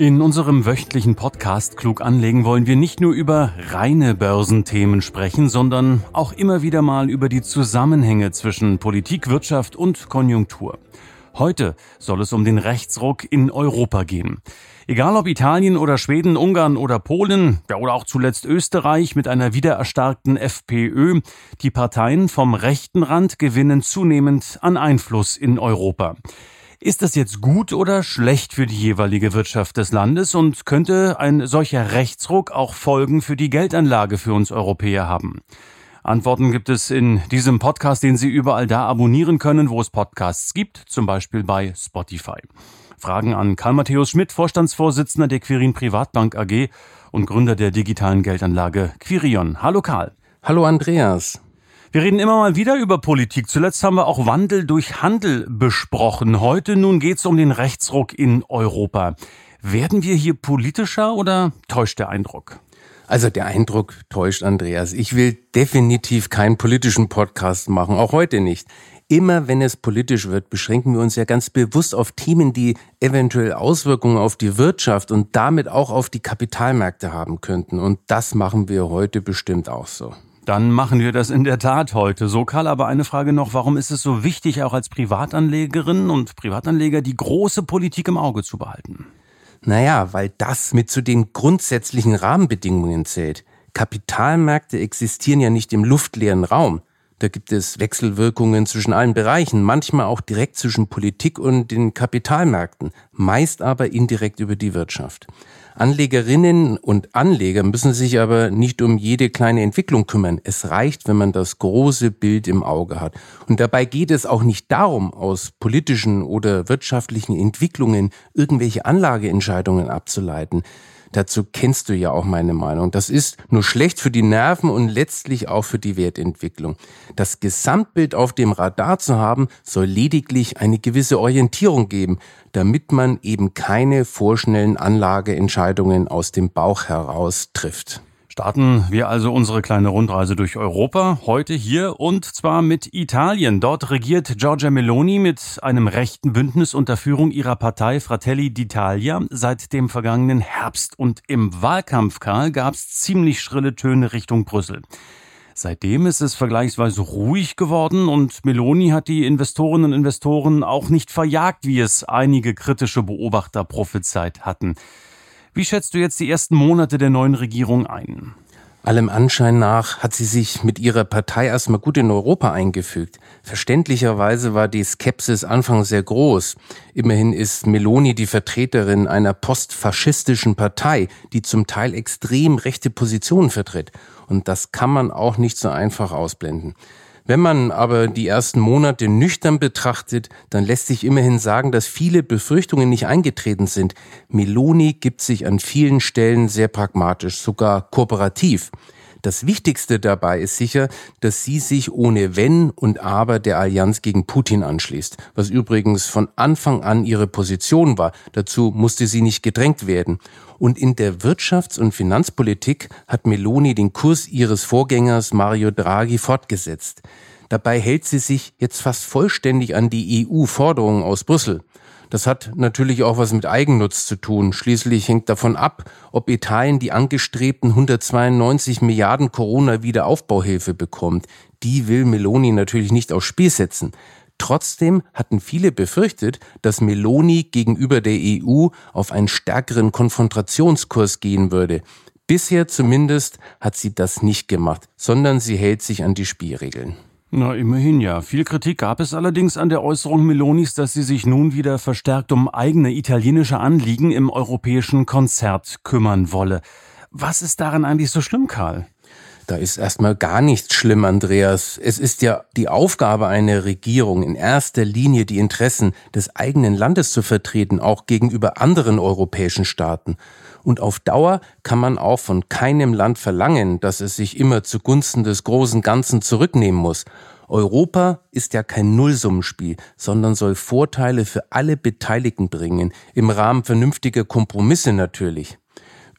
In unserem wöchentlichen Podcast Klug anlegen wollen wir nicht nur über reine Börsenthemen sprechen, sondern auch immer wieder mal über die Zusammenhänge zwischen Politik, Wirtschaft und Konjunktur. Heute soll es um den Rechtsruck in Europa gehen. Egal ob Italien oder Schweden, Ungarn oder Polen, ja, oder auch zuletzt Österreich mit einer wiedererstarkten FPÖ, die Parteien vom rechten Rand gewinnen zunehmend an Einfluss in Europa. Ist das jetzt gut oder schlecht für die jeweilige Wirtschaft des Landes und könnte ein solcher Rechtsruck auch Folgen für die Geldanlage für uns Europäer haben? Antworten gibt es in diesem Podcast, den Sie überall da abonnieren können, wo es Podcasts gibt, zum Beispiel bei Spotify. Fragen an Karl Matthäus Schmidt, Vorstandsvorsitzender der Quirin Privatbank AG und Gründer der digitalen Geldanlage Quirion. Hallo Karl. Hallo Andreas. Wir reden immer mal wieder über Politik. Zuletzt haben wir auch Wandel durch Handel besprochen. Heute nun geht es um den Rechtsruck in Europa. Werden wir hier politischer oder täuscht der Eindruck? Also der Eindruck täuscht Andreas. Ich will definitiv keinen politischen Podcast machen, auch heute nicht. Immer wenn es politisch wird, beschränken wir uns ja ganz bewusst auf Themen, die eventuell Auswirkungen auf die Wirtschaft und damit auch auf die Kapitalmärkte haben könnten. Und das machen wir heute bestimmt auch so. Dann machen wir das in der Tat heute. So, Karl, aber eine Frage noch. Warum ist es so wichtig, auch als Privatanlegerin und Privatanleger die große Politik im Auge zu behalten? Naja, weil das mit zu den grundsätzlichen Rahmenbedingungen zählt. Kapitalmärkte existieren ja nicht im luftleeren Raum. Da gibt es Wechselwirkungen zwischen allen Bereichen, manchmal auch direkt zwischen Politik und den Kapitalmärkten, meist aber indirekt über die Wirtschaft. Anlegerinnen und Anleger müssen sich aber nicht um jede kleine Entwicklung kümmern. Es reicht, wenn man das große Bild im Auge hat. Und dabei geht es auch nicht darum, aus politischen oder wirtschaftlichen Entwicklungen irgendwelche Anlageentscheidungen abzuleiten. Dazu kennst du ja auch meine Meinung. Das ist nur schlecht für die Nerven und letztlich auch für die Wertentwicklung. Das Gesamtbild auf dem Radar zu haben, soll lediglich eine gewisse Orientierung geben, damit man eben keine vorschnellen Anlageentscheidungen aus dem Bauch heraus trifft. Starten wir also unsere kleine Rundreise durch Europa, heute hier und zwar mit Italien. Dort regiert Giorgia Meloni mit einem rechten Bündnis unter Führung ihrer Partei Fratelli d'Italia seit dem vergangenen Herbst. Und im Wahlkampf, Karl, gab es ziemlich schrille Töne Richtung Brüssel. Seitdem ist es vergleichsweise ruhig geworden und Meloni hat die Investorinnen und Investoren auch nicht verjagt, wie es einige kritische Beobachter prophezeit hatten. Wie schätzt du jetzt die ersten Monate der neuen Regierung ein? Allem Anschein nach hat sie sich mit ihrer Partei erstmal gut in Europa eingefügt. Verständlicherweise war die Skepsis anfangs sehr groß. Immerhin ist Meloni die Vertreterin einer postfaschistischen Partei, die zum Teil extrem rechte Positionen vertritt. Und das kann man auch nicht so einfach ausblenden. Wenn man aber die ersten Monate nüchtern betrachtet, dann lässt sich immerhin sagen, dass viele Befürchtungen nicht eingetreten sind. Meloni gibt sich an vielen Stellen sehr pragmatisch, sogar kooperativ. Das Wichtigste dabei ist sicher, dass sie sich ohne Wenn und Aber der Allianz gegen Putin anschließt, was übrigens von Anfang an ihre Position war. Dazu musste sie nicht gedrängt werden. Und in der Wirtschafts- und Finanzpolitik hat Meloni den Kurs ihres Vorgängers Mario Draghi fortgesetzt. Dabei hält sie sich jetzt fast vollständig an die EU-Forderungen aus Brüssel. Das hat natürlich auch was mit Eigennutz zu tun. Schließlich hängt davon ab, ob Italien die angestrebten 192 Milliarden Corona-Wiederaufbauhilfe bekommt. Die will Meloni natürlich nicht aufs Spiel setzen. Trotzdem hatten viele befürchtet, dass Meloni gegenüber der EU auf einen stärkeren Konfrontationskurs gehen würde. Bisher zumindest hat sie das nicht gemacht, sondern sie hält sich an die Spielregeln. Na, immerhin ja. Viel Kritik gab es allerdings an der Äußerung Melonis, dass sie sich nun wieder verstärkt um eigene italienische Anliegen im europäischen Konzert kümmern wolle. Was ist daran eigentlich so schlimm, Karl? Da ist erstmal gar nichts schlimm, Andreas. Es ist ja die Aufgabe einer Regierung, in erster Linie die Interessen des eigenen Landes zu vertreten, auch gegenüber anderen europäischen Staaten. Und auf Dauer kann man auch von keinem Land verlangen, dass es sich immer zugunsten des großen Ganzen zurücknehmen muss. Europa ist ja kein Nullsummenspiel, sondern soll Vorteile für alle Beteiligten bringen, im Rahmen vernünftiger Kompromisse natürlich.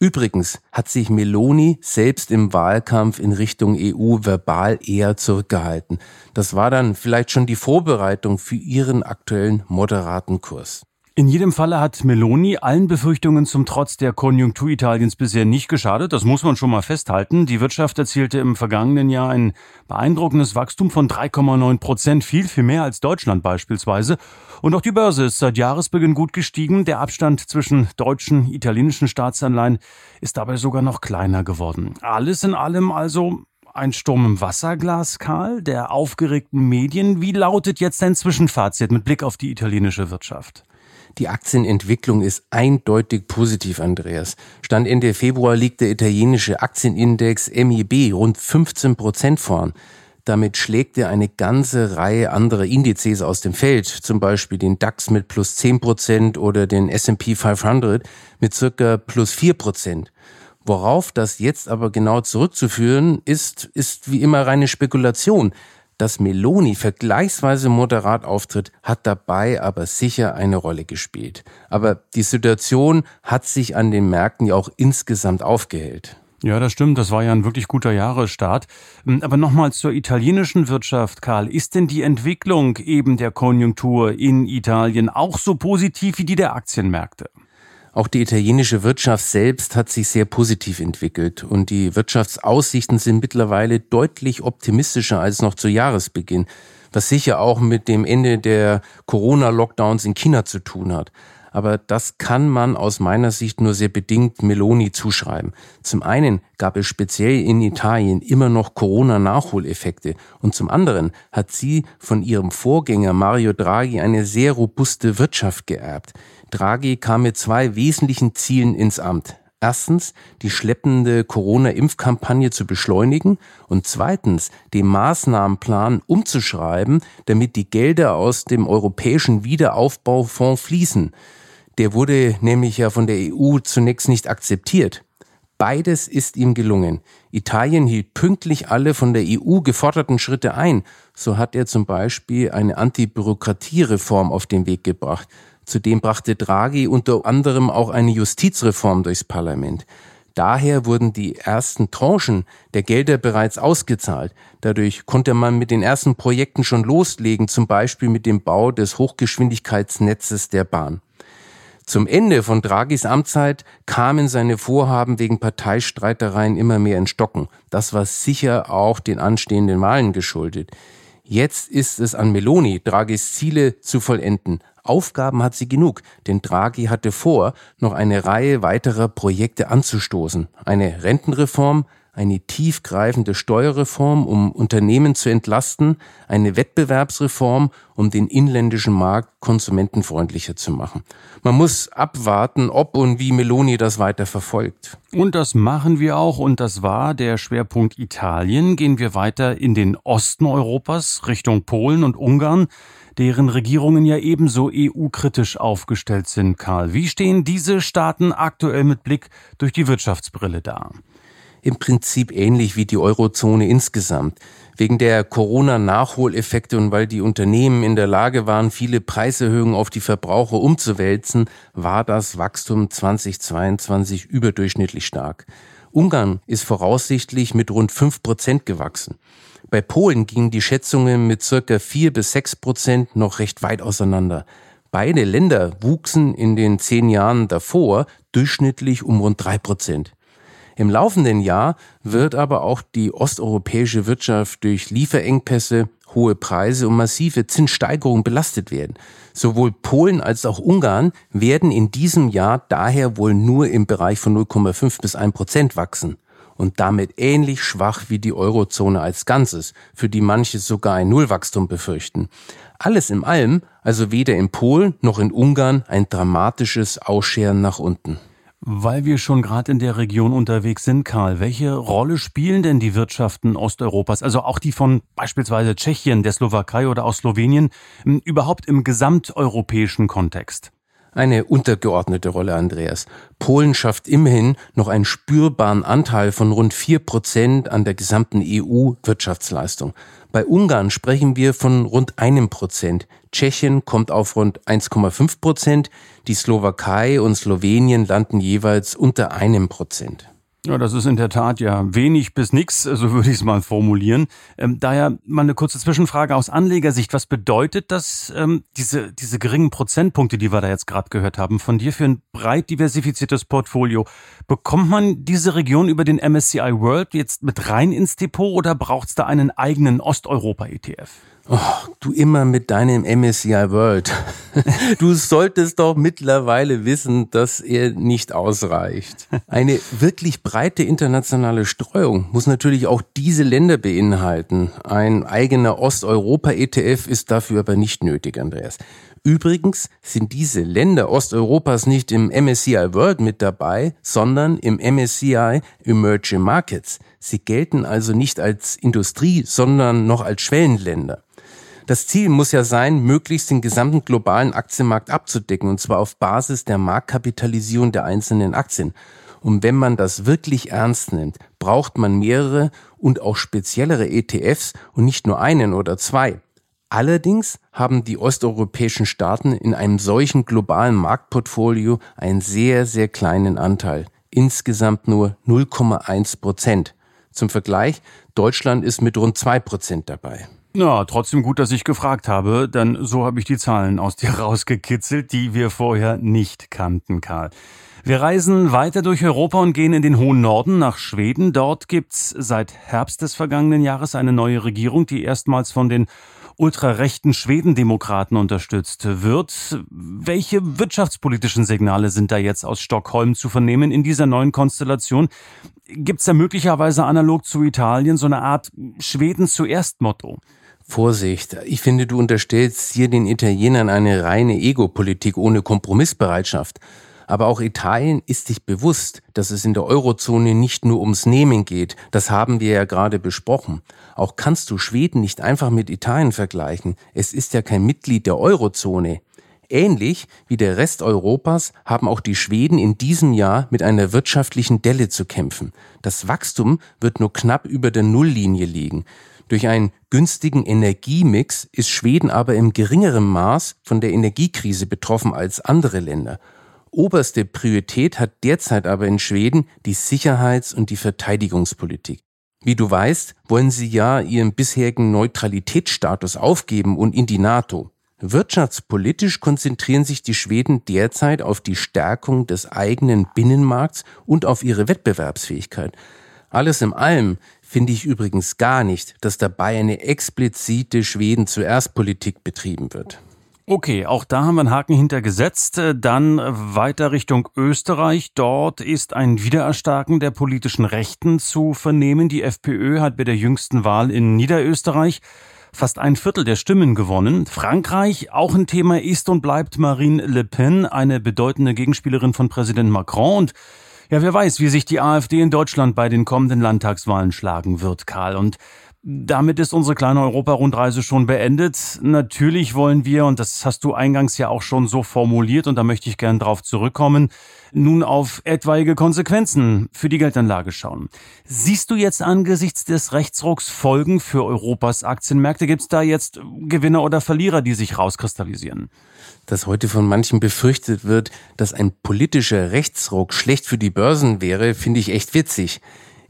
Übrigens hat sich Meloni selbst im Wahlkampf in Richtung EU verbal eher zurückgehalten. Das war dann vielleicht schon die Vorbereitung für ihren aktuellen moderaten Kurs. In jedem Falle hat Meloni allen Befürchtungen zum Trotz der Konjunktur Italiens bisher nicht geschadet. Das muss man schon mal festhalten. Die Wirtschaft erzielte im vergangenen Jahr ein beeindruckendes Wachstum von 3,9 Prozent, viel, viel mehr als Deutschland beispielsweise. Und auch die Börse ist seit Jahresbeginn gut gestiegen. Der Abstand zwischen deutschen, italienischen Staatsanleihen ist dabei sogar noch kleiner geworden. Alles in allem also ein Sturm im Wasserglas, Karl, der aufgeregten Medien. Wie lautet jetzt dein Zwischenfazit mit Blick auf die italienische Wirtschaft? Die Aktienentwicklung ist eindeutig positiv, Andreas. Stand Ende Februar liegt der italienische Aktienindex MIB rund 15 Prozent vorn. Damit schlägt er eine ganze Reihe anderer Indizes aus dem Feld, zum Beispiel den DAX mit plus 10 Prozent oder den S&P 500 mit circa plus 4 Prozent. Worauf das jetzt aber genau zurückzuführen ist, ist wie immer reine Spekulation. Dass Meloni vergleichsweise moderat auftritt, hat dabei aber sicher eine Rolle gespielt. Aber die Situation hat sich an den Märkten ja auch insgesamt aufgehellt. Ja, das stimmt. Das war ja ein wirklich guter Jahresstart. Hm, aber nochmal zur italienischen Wirtschaft, Karl. Ist denn die Entwicklung eben der Konjunktur in Italien auch so positiv wie die der Aktienmärkte? Auch die italienische Wirtschaft selbst hat sich sehr positiv entwickelt und die Wirtschaftsaussichten sind mittlerweile deutlich optimistischer als noch zu Jahresbeginn, was sicher auch mit dem Ende der Corona-Lockdowns in China zu tun hat. Aber das kann man aus meiner Sicht nur sehr bedingt Meloni zuschreiben. Zum einen gab es speziell in Italien immer noch Corona-Nachholeffekte und zum anderen hat sie von ihrem Vorgänger Mario Draghi eine sehr robuste Wirtschaft geerbt. Draghi kam mit zwei wesentlichen Zielen ins Amt. Erstens, die schleppende Corona-Impfkampagne zu beschleunigen und zweitens, den Maßnahmenplan umzuschreiben, damit die Gelder aus dem Europäischen Wiederaufbaufonds fließen. Der wurde nämlich ja von der EU zunächst nicht akzeptiert. Beides ist ihm gelungen. Italien hielt pünktlich alle von der EU geforderten Schritte ein. So hat er zum Beispiel eine Antibürokratiereform auf den Weg gebracht. Zudem brachte Draghi unter anderem auch eine Justizreform durchs Parlament. Daher wurden die ersten Tranchen der Gelder bereits ausgezahlt. Dadurch konnte man mit den ersten Projekten schon loslegen, zum Beispiel mit dem Bau des Hochgeschwindigkeitsnetzes der Bahn. Zum Ende von Draghis Amtszeit kamen seine Vorhaben wegen Parteistreitereien immer mehr in Stocken. Das war sicher auch den anstehenden Wahlen geschuldet. Jetzt ist es an Meloni, Draghis Ziele zu vollenden. Aufgaben hat sie genug, denn Draghi hatte vor, noch eine Reihe weiterer Projekte anzustoßen. Eine Rentenreform, eine tiefgreifende Steuerreform, um Unternehmen zu entlasten, eine Wettbewerbsreform, um den inländischen Markt konsumentenfreundlicher zu machen. Man muss abwarten, ob und wie Meloni das weiter verfolgt. Und das machen wir auch, und das war der Schwerpunkt Italien. Gehen wir weiter in den Osten Europas, Richtung Polen und Ungarn deren Regierungen ja ebenso EU-kritisch aufgestellt sind, Karl. Wie stehen diese Staaten aktuell mit Blick durch die Wirtschaftsbrille da? Im Prinzip ähnlich wie die Eurozone insgesamt. Wegen der Corona-Nachholeffekte und weil die Unternehmen in der Lage waren, viele Preiserhöhungen auf die Verbraucher umzuwälzen, war das Wachstum 2022 überdurchschnittlich stark. Ungarn ist voraussichtlich mit rund fünf Prozent gewachsen. Bei Polen gingen die Schätzungen mit circa vier bis sechs Prozent noch recht weit auseinander. Beide Länder wuchsen in den zehn Jahren davor durchschnittlich um rund drei Prozent. Im laufenden Jahr wird aber auch die osteuropäische Wirtschaft durch Lieferengpässe, hohe Preise und massive Zinssteigerungen belastet werden. Sowohl Polen als auch Ungarn werden in diesem Jahr daher wohl nur im Bereich von 0,5 bis 1 Prozent wachsen und damit ähnlich schwach wie die Eurozone als Ganzes, für die manche sogar ein Nullwachstum befürchten. Alles in allem, also weder in Polen noch in Ungarn ein dramatisches Ausscheren nach unten. Weil wir schon gerade in der Region unterwegs sind, Karl, welche Rolle spielen denn die Wirtschaften Osteuropas, also auch die von beispielsweise Tschechien, der Slowakei oder aus Slowenien, überhaupt im gesamteuropäischen Kontext? Eine untergeordnete Rolle, Andreas. Polen schafft immerhin noch einen spürbaren Anteil von rund vier Prozent an der gesamten EU-Wirtschaftsleistung. Bei Ungarn sprechen wir von rund einem Prozent. Tschechien kommt auf rund 1,5 Prozent. Die Slowakei und Slowenien landen jeweils unter einem Prozent. Ja, das ist in der Tat ja wenig bis nix, so würde ich es mal formulieren. Ähm, daher mal eine kurze Zwischenfrage aus Anlegersicht. Was bedeutet das, ähm, diese, diese geringen Prozentpunkte, die wir da jetzt gerade gehört haben, von dir für ein breit diversifiziertes Portfolio? Bekommt man diese Region über den MSCI World jetzt mit rein ins Depot oder braucht es da einen eigenen Osteuropa-ETF? Oh, du immer mit deinem MSCI World. Du solltest doch mittlerweile wissen, dass er nicht ausreicht. Eine wirklich breite internationale Streuung muss natürlich auch diese Länder beinhalten. Ein eigener Osteuropa-ETF ist dafür aber nicht nötig, Andreas. Übrigens sind diese Länder Osteuropas nicht im MSCI World mit dabei, sondern im MSCI Emerging Markets. Sie gelten also nicht als Industrie, sondern noch als Schwellenländer. Das Ziel muss ja sein, möglichst den gesamten globalen Aktienmarkt abzudecken, und zwar auf Basis der Marktkapitalisierung der einzelnen Aktien. Und wenn man das wirklich ernst nimmt, braucht man mehrere und auch speziellere ETFs und nicht nur einen oder zwei. Allerdings haben die osteuropäischen Staaten in einem solchen globalen Marktportfolio einen sehr, sehr kleinen Anteil. Insgesamt nur 0,1 Prozent. Zum Vergleich, Deutschland ist mit rund zwei Prozent dabei. Na, trotzdem gut, dass ich gefragt habe, denn so habe ich die Zahlen aus dir rausgekitzelt, die wir vorher nicht kannten, Karl. Wir reisen weiter durch Europa und gehen in den hohen Norden nach Schweden. Dort gibt's seit Herbst des vergangenen Jahres eine neue Regierung, die erstmals von den ultrarechten Schwedendemokraten unterstützt wird. Welche wirtschaftspolitischen Signale sind da jetzt aus Stockholm zu vernehmen in dieser neuen Konstellation? Gibt's da möglicherweise analog zu Italien so eine Art Schweden zuerst Motto? Vorsicht, ich finde, du unterstellst hier den Italienern eine reine Ego-Politik ohne Kompromissbereitschaft. Aber auch Italien ist sich bewusst, dass es in der Eurozone nicht nur ums Nehmen geht. Das haben wir ja gerade besprochen. Auch kannst du Schweden nicht einfach mit Italien vergleichen. Es ist ja kein Mitglied der Eurozone. Ähnlich wie der Rest Europas haben auch die Schweden in diesem Jahr mit einer wirtschaftlichen Delle zu kämpfen. Das Wachstum wird nur knapp über der Nulllinie liegen. Durch einen günstigen Energiemix ist Schweden aber im geringeren Maß von der Energiekrise betroffen als andere Länder. Oberste Priorität hat derzeit aber in Schweden die Sicherheits- und die Verteidigungspolitik. Wie du weißt, wollen sie ja ihren bisherigen Neutralitätsstatus aufgeben und in die NATO. Wirtschaftspolitisch konzentrieren sich die Schweden derzeit auf die Stärkung des eigenen Binnenmarkts und auf ihre Wettbewerbsfähigkeit. Alles in allem finde ich übrigens gar nicht, dass dabei eine explizite Schweden zuerst Politik betrieben wird. Okay, auch da haben wir einen Haken hintergesetzt. Dann weiter Richtung Österreich. Dort ist ein Wiedererstarken der politischen Rechten zu vernehmen. Die FPÖ hat bei der jüngsten Wahl in Niederösterreich fast ein Viertel der Stimmen gewonnen. Frankreich, auch ein Thema ist und bleibt Marine Le Pen, eine bedeutende Gegenspielerin von Präsident Macron. Und ja, wer weiß, wie sich die AfD in Deutschland bei den kommenden Landtagswahlen schlagen wird, Karl. Und damit ist unsere kleine Europa-Rundreise schon beendet. Natürlich wollen wir, und das hast du eingangs ja auch schon so formuliert, und da möchte ich gern drauf zurückkommen, nun auf etwaige Konsequenzen für die Geldanlage schauen. Siehst du jetzt angesichts des Rechtsrucks Folgen für Europas Aktienmärkte? Gibt es da jetzt Gewinner oder Verlierer, die sich rauskristallisieren? Dass heute von manchen befürchtet wird, dass ein politischer Rechtsruck schlecht für die Börsen wäre, finde ich echt witzig.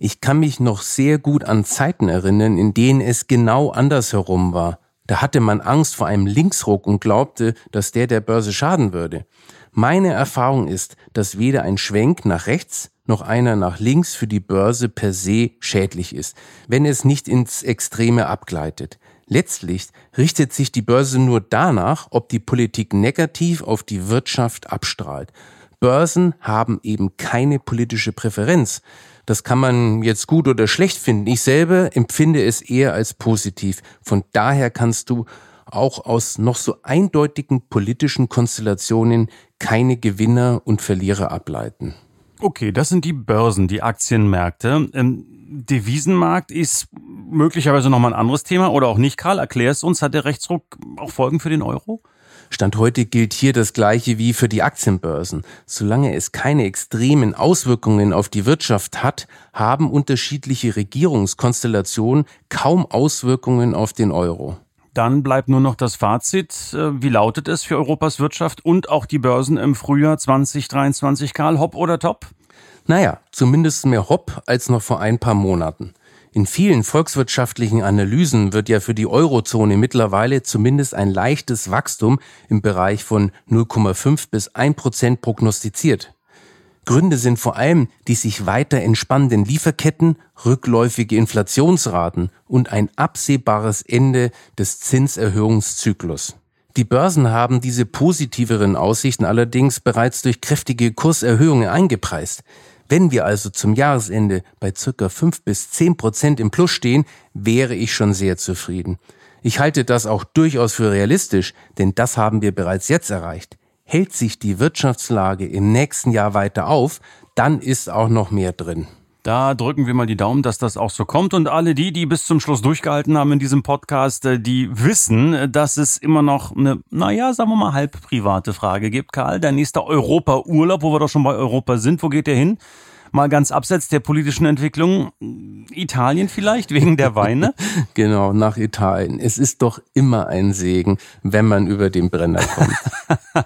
Ich kann mich noch sehr gut an Zeiten erinnern, in denen es genau andersherum war. Da hatte man Angst vor einem Linksruck und glaubte, dass der der Börse schaden würde. Meine Erfahrung ist, dass weder ein Schwenk nach rechts noch einer nach links für die Börse per se schädlich ist, wenn es nicht ins Extreme abgleitet. Letztlich richtet sich die Börse nur danach, ob die Politik negativ auf die Wirtschaft abstrahlt. Börsen haben eben keine politische Präferenz. Das kann man jetzt gut oder schlecht finden. Ich selber empfinde es eher als positiv. Von daher kannst du auch aus noch so eindeutigen politischen Konstellationen keine Gewinner und Verlierer ableiten. Okay, das sind die Börsen, die Aktienmärkte. Ähm, Devisenmarkt ist möglicherweise nochmal ein anderes Thema oder auch nicht. Karl, erklär es uns. Hat der Rechtsruck auch Folgen für den Euro? Stand heute gilt hier das Gleiche wie für die Aktienbörsen. Solange es keine extremen Auswirkungen auf die Wirtschaft hat, haben unterschiedliche Regierungskonstellationen kaum Auswirkungen auf den Euro. Dann bleibt nur noch das Fazit. Äh, wie lautet es für Europas Wirtschaft und auch die Börsen im Frühjahr 2023? Karl, hopp oder top? Naja, zumindest mehr hopp als noch vor ein paar Monaten. In vielen volkswirtschaftlichen Analysen wird ja für die Eurozone mittlerweile zumindest ein leichtes Wachstum im Bereich von 0,5 bis 1 Prozent prognostiziert. Gründe sind vor allem die sich weiter entspannenden Lieferketten, rückläufige Inflationsraten und ein absehbares Ende des Zinserhöhungszyklus. Die Börsen haben diese positiveren Aussichten allerdings bereits durch kräftige Kurserhöhungen eingepreist. Wenn wir also zum Jahresende bei circa 5 bis 10 Prozent im Plus stehen, wäre ich schon sehr zufrieden. Ich halte das auch durchaus für realistisch, denn das haben wir bereits jetzt erreicht. Hält sich die Wirtschaftslage im nächsten Jahr weiter auf, dann ist auch noch mehr drin. Da drücken wir mal die Daumen, dass das auch so kommt. Und alle die, die bis zum Schluss durchgehalten haben in diesem Podcast, äh, die wissen, dass es immer noch eine, naja, sagen wir mal, halb private Frage gibt. Karl, dein nächster Europa-Urlaub, wo wir doch schon bei Europa sind, wo geht der hin? Mal ganz abseits der politischen Entwicklung. Italien vielleicht, wegen der Weine? genau, nach Italien. Es ist doch immer ein Segen, wenn man über den Brenner kommt.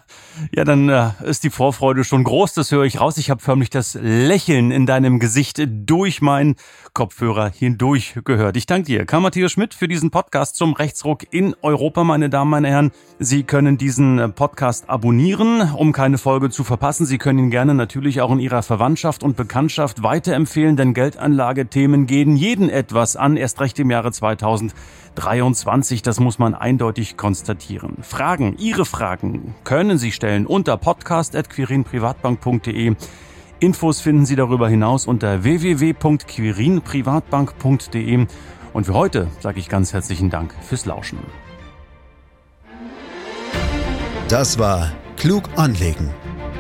ja, dann äh, ist die Vorfreude schon groß, das höre ich raus. Ich habe förmlich das Lächeln in deinem Gesicht durch meinen Kopfhörer hindurch gehört. Ich danke dir, Karl Matthias Schmidt, für diesen Podcast zum Rechtsruck in Europa, meine Damen, meine Herren. Sie können diesen Podcast abonnieren, um keine Folge zu verpassen. Sie können ihn gerne natürlich auch in Ihrer Verwandtschaft und Bekanntschaft weiterempfehlen, denn Geldanlagethemen gehen jeden etwas an, erst recht im Jahre 2023. Das muss man eindeutig konstatieren. Fragen, Ihre Fragen können Sie stellen unter podcast.quirinprivatbank.de. Infos finden Sie darüber hinaus unter www.quirinprivatbank.de. Und für heute sage ich ganz herzlichen Dank fürs Lauschen. Das war Klug anlegen.